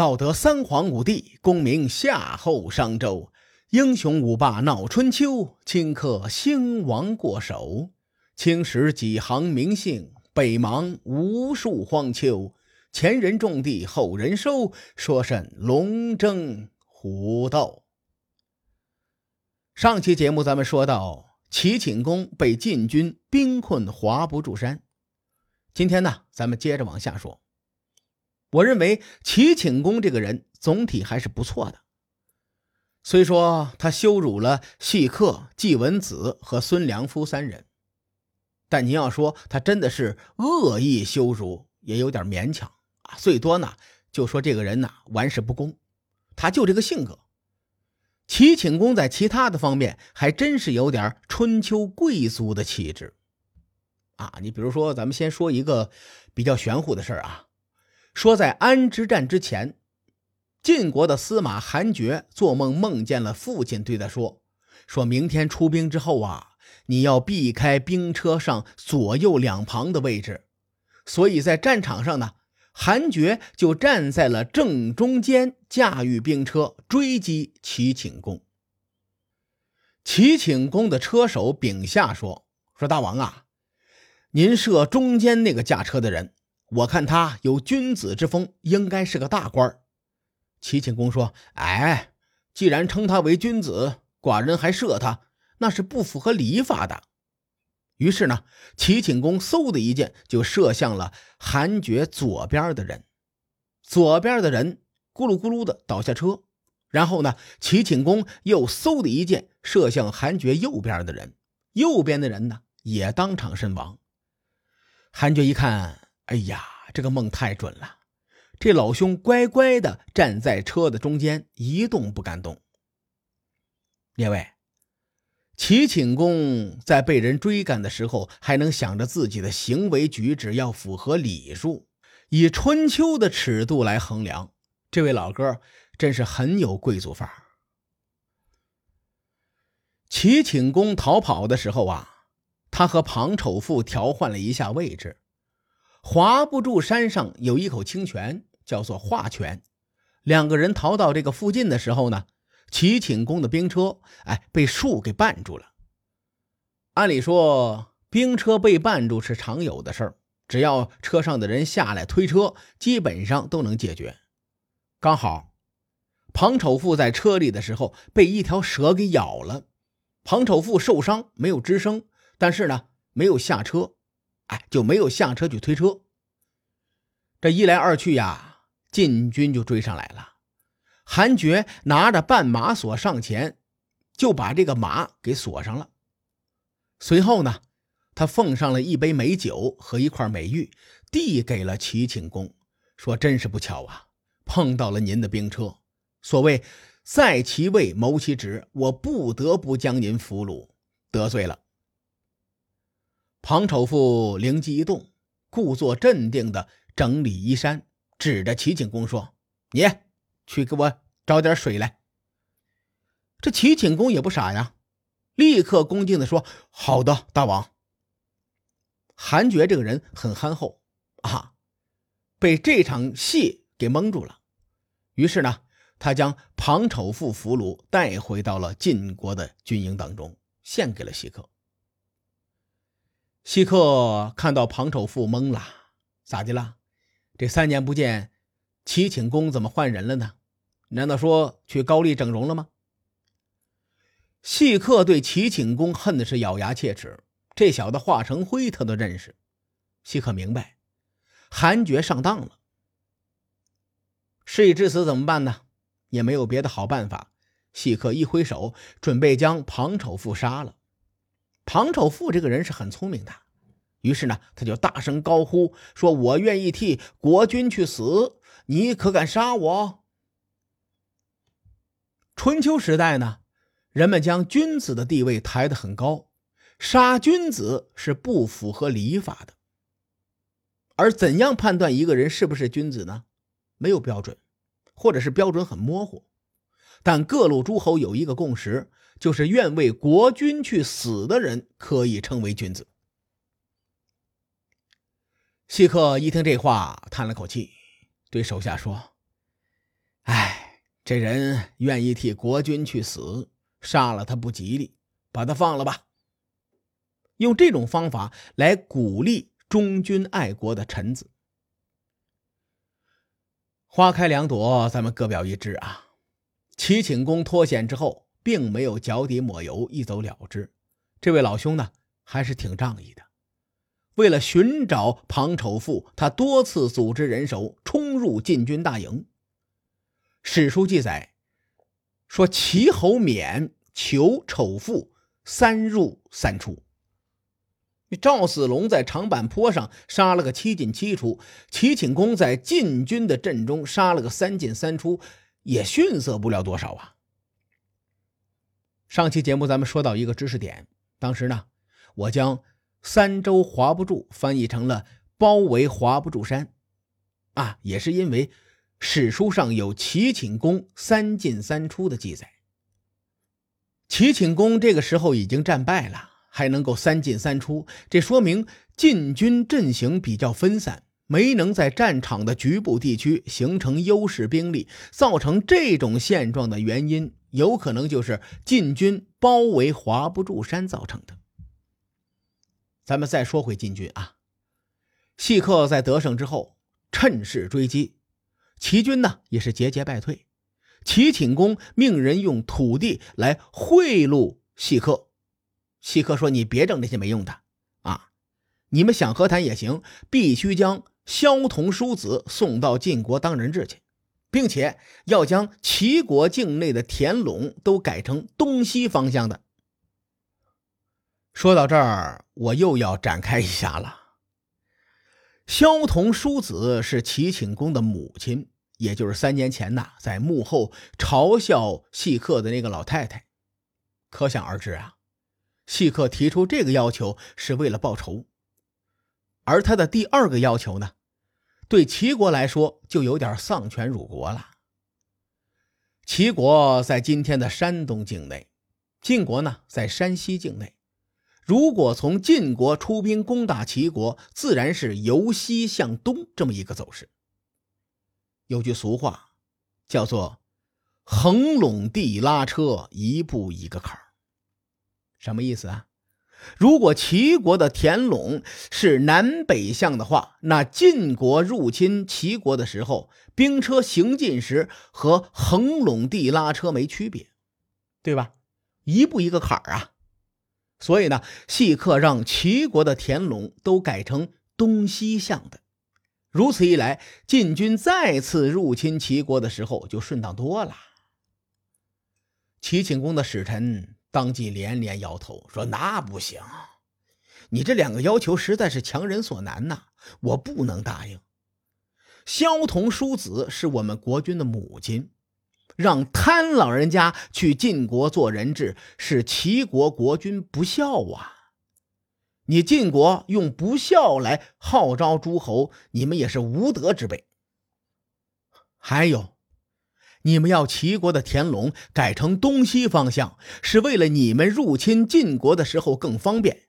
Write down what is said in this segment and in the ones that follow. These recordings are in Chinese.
道德三皇五帝，功名夏后商周。英雄五霸闹春秋，顷刻兴亡过手。青史几行名姓，北邙无数荒丘。前人种地，后人收，说甚龙争虎斗？上期节目咱们说到，齐顷公被晋军兵困华不注山。今天呢，咱们接着往下说。我认为齐顷公这个人总体还是不错的。虽说他羞辱了细客、季文子和孙良夫三人，但您要说他真的是恶意羞辱，也有点勉强啊。最多呢，就说这个人呐玩世不恭，他就这个性格。齐顷公在其他的方面还真是有点春秋贵族的气质啊。你比如说，咱们先说一个比较玄乎的事儿啊，说在安之战之前。晋国的司马韩厥做梦梦见了父亲对他说：“说明天出兵之后啊，你要避开兵车上左右两旁的位置。所以在战场上呢，韩厥就站在了正中间，驾驭兵车追击齐顷公。齐顷公的车手丙下说：‘说大王啊，您射中间那个驾车的人，我看他有君子之风，应该是个大官。’”齐顷公说：“哎，既然称他为君子，寡人还射他，那是不符合礼法的。”于是呢，齐顷公嗖的一箭就射向了韩厥左边的人，左边的人咕噜咕噜的倒下车。然后呢，齐顷公又嗖的一箭射向韩厥右边的人，右边的人呢也当场身亡。韩厥一看，哎呀，这个梦太准了。这老兄乖乖的站在车的中间，一动不敢动。列位，齐顷公在被人追赶的时候，还能想着自己的行为举止要符合礼数，以春秋的尺度来衡量，这位老哥真是很有贵族范儿。齐顷公逃跑的时候啊，他和庞丑父调换了一下位置，华不住山上有一口清泉。叫做画泉，两个人逃到这个附近的时候呢，齐顷公的兵车哎被树给绊住了。按理说兵车被绊住是常有的事儿，只要车上的人下来推车，基本上都能解决。刚好庞丑富在车里的时候被一条蛇给咬了，庞丑富受伤没有吱声，但是呢没有下车，哎就没有下车去推车。这一来二去呀。禁军就追上来了，韩厥拿着绊马索上前，就把这个马给锁上了。随后呢，他奉上了一杯美酒和一块美玉，递给了齐顷公，说：“真是不巧啊，碰到了您的兵车。所谓在其位谋其职，我不得不将您俘虏，得罪了。”庞丑富灵机一动，故作镇定的整理衣衫。指着齐景公说：“你去给我找点水来。”这齐景公也不傻呀，立刻恭敬的说：“好的，大王。”韩厥这个人很憨厚啊，被这场戏给蒙住了。于是呢，他将庞丑富俘虏带回到了晋国的军营当中，献给了西客。西客看到庞丑富懵了，咋的了？这三年不见，齐顷公怎么换人了呢？难道说去高丽整容了吗？细客对齐顷公恨的是咬牙切齿，这小子化成灰他都认识。细客明白，韩厥上当了。事已至此怎么办呢？也没有别的好办法。细客一挥手，准备将庞丑富杀了。庞丑富这个人是很聪明的。于是呢，他就大声高呼说：“我愿意替国君去死，你可敢杀我？”春秋时代呢，人们将君子的地位抬得很高，杀君子是不符合礼法的。而怎样判断一个人是不是君子呢？没有标准，或者是标准很模糊。但各路诸侯有一个共识，就是愿为国君去死的人可以称为君子。细客一听这话，叹了口气，对手下说：“哎这人愿意替国君去死，杀了他不吉利，把他放了吧。用这种方法来鼓励忠君爱国的臣子。花开两朵，咱们各表一枝啊。齐顷公脱险之后，并没有脚底抹油一走了之。这位老兄呢，还是挺仗义的。为了寻找庞丑妇，他多次组织人手冲入禁军大营。史书记载说：“齐侯免求丑妇，三入三出。”赵子龙在长坂坡上杀了个七进七出，齐顷公在禁军的阵中杀了个三进三出，也逊色不了多少啊。上期节目咱们说到一个知识点，当时呢，我将“三周划不住”翻译成了“包围划不住山”，啊，也是因为史书上有齐顷公三进三出的记载。齐顷公这个时候已经战败了。还能够三进三出，这说明晋军阵型比较分散，没能在战场的局部地区形成优势兵力。造成这种现状的原因，有可能就是晋军包围华不住山造成的。咱们再说回晋军啊，细客在得胜之后趁势追击，齐军呢也是节节败退。齐顷公命人用土地来贿赂细客。细客说：“你别整那些没用的啊！你们想和谈也行，必须将萧同叔子送到晋国当人质去，并且要将齐国境内的田垄都改成东西方向的。”说到这儿，我又要展开一下了。萧同叔子是齐顷公的母亲，也就是三年前呐，在幕后嘲笑细客的那个老太太。可想而知啊。细客提出这个要求是为了报仇，而他的第二个要求呢，对齐国来说就有点丧权辱国了。齐国在今天的山东境内，晋国呢在山西境内。如果从晋国出兵攻打齐国，自然是由西向东这么一个走势。有句俗话，叫做“横垄地拉车，一步一个坎儿”。什么意思啊？如果齐国的田垄是南北向的话，那晋国入侵齐国的时候，兵车行进时和横垄地拉车没区别，对吧？一步一个坎儿啊。所以呢，细客让齐国的田垄都改成东西向的，如此一来，晋军再次入侵齐国的时候就顺当多了。齐顷公的使臣。当即连连摇头说：“那不行，你这两个要求实在是强人所难呐，我不能答应。萧同叔子是我们国君的母亲，让贪老人家去晋国做人质，是齐国国君不孝啊！你晋国用不孝来号召诸侯，你们也是无德之辈。还有。”你们要齐国的田垄改成东西方向，是为了你们入侵晋国的时候更方便。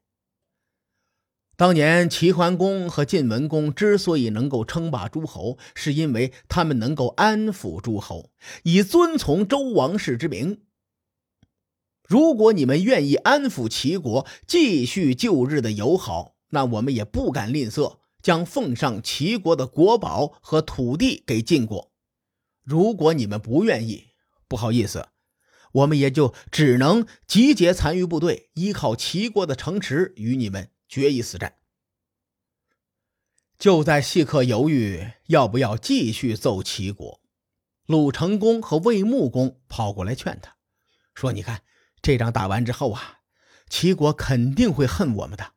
当年齐桓公和晋文公之所以能够称霸诸侯，是因为他们能够安抚诸侯，以遵从周王室之名。如果你们愿意安抚齐国，继续旧日的友好，那我们也不敢吝啬，将奉上齐国的国宝和土地给晋国。如果你们不愿意，不好意思，我们也就只能集结残余部队，依靠齐国的城池与你们决一死战。就在细客犹豫要不要继续揍齐国，鲁成公和魏穆公跑过来劝他，说：“你看，这仗打完之后啊，齐国肯定会恨我们的。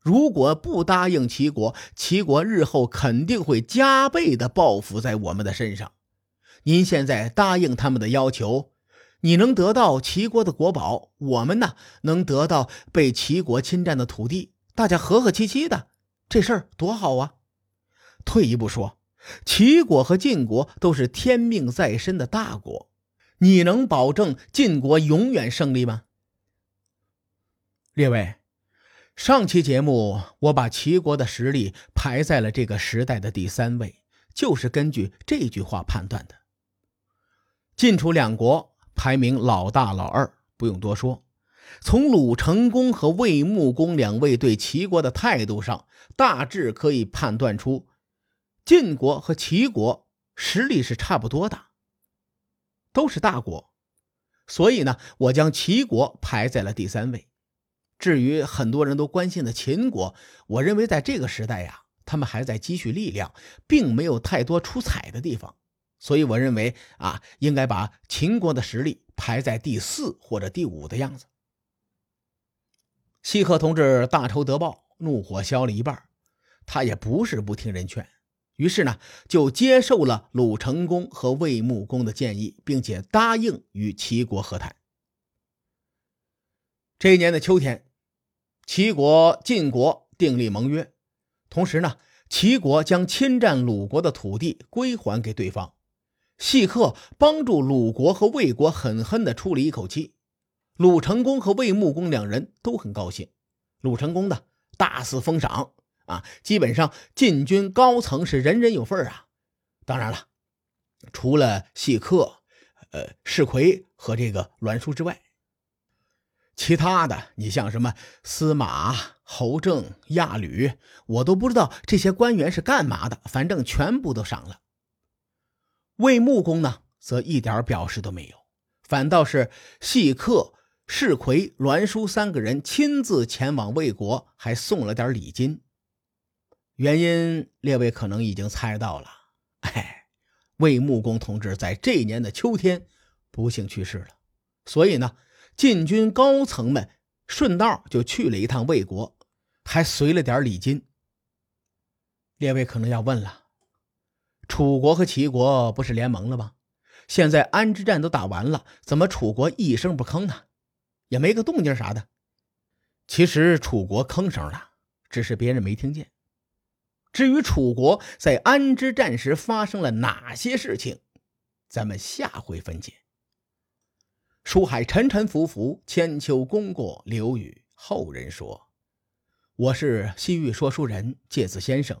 如果不答应齐国，齐国日后肯定会加倍的报复在我们的身上。”您现在答应他们的要求，你能得到齐国的国宝，我们呢能得到被齐国侵占的土地，大家和和气气的，这事儿多好啊！退一步说，齐国和晋国都是天命在身的大国，你能保证晋国永远胜利吗？列位，上期节目我把齐国的实力排在了这个时代的第三位，就是根据这句话判断的。晋楚两国排名老大老二，不用多说。从鲁成公和魏穆公两位对齐国的态度上，大致可以判断出，晋国和齐国实力是差不多的，都是大国。所以呢，我将齐国排在了第三位。至于很多人都关心的秦国，我认为在这个时代呀，他们还在积蓄力量，并没有太多出彩的地方。所以我认为啊，应该把秦国的实力排在第四或者第五的样子。西河同志大仇得报，怒火消了一半，他也不是不听人劝。于是呢，就接受了鲁成公和魏穆公的建议，并且答应与齐国和谈。这一年的秋天，齐国、晋国订立盟约，同时呢，齐国将侵占鲁国的土地归还给对方。细客帮助鲁国和魏国狠狠地出了一口气，鲁成公和魏穆公两人都很高兴。鲁成功的大肆封赏。啊，基本上晋军高层是人人有份啊。当然了，除了细客、呃士魁和这个栾书之外，其他的你像什么司马、侯正、亚吕，我都不知道这些官员是干嘛的，反正全部都赏了。魏穆公呢，则一点表示都没有，反倒是细客、士魁、栾书三个人亲自前往魏国，还送了点礼金。原因，列位可能已经猜到了。哎，魏穆公同志在这一年的秋天不幸去世了，所以呢，晋军高层们顺道就去了一趟魏国，还随了点礼金。列位可能要问了：楚国和齐国不是联盟了吗？现在安之战都打完了，怎么楚国一声不吭呢？也没个动静啥的。其实楚国吭声了，只是别人没听见。至于楚国在安之战时发生了哪些事情，咱们下回分解。书海沉沉浮浮，千秋功过留与后人说。我是西域说书人介子先生，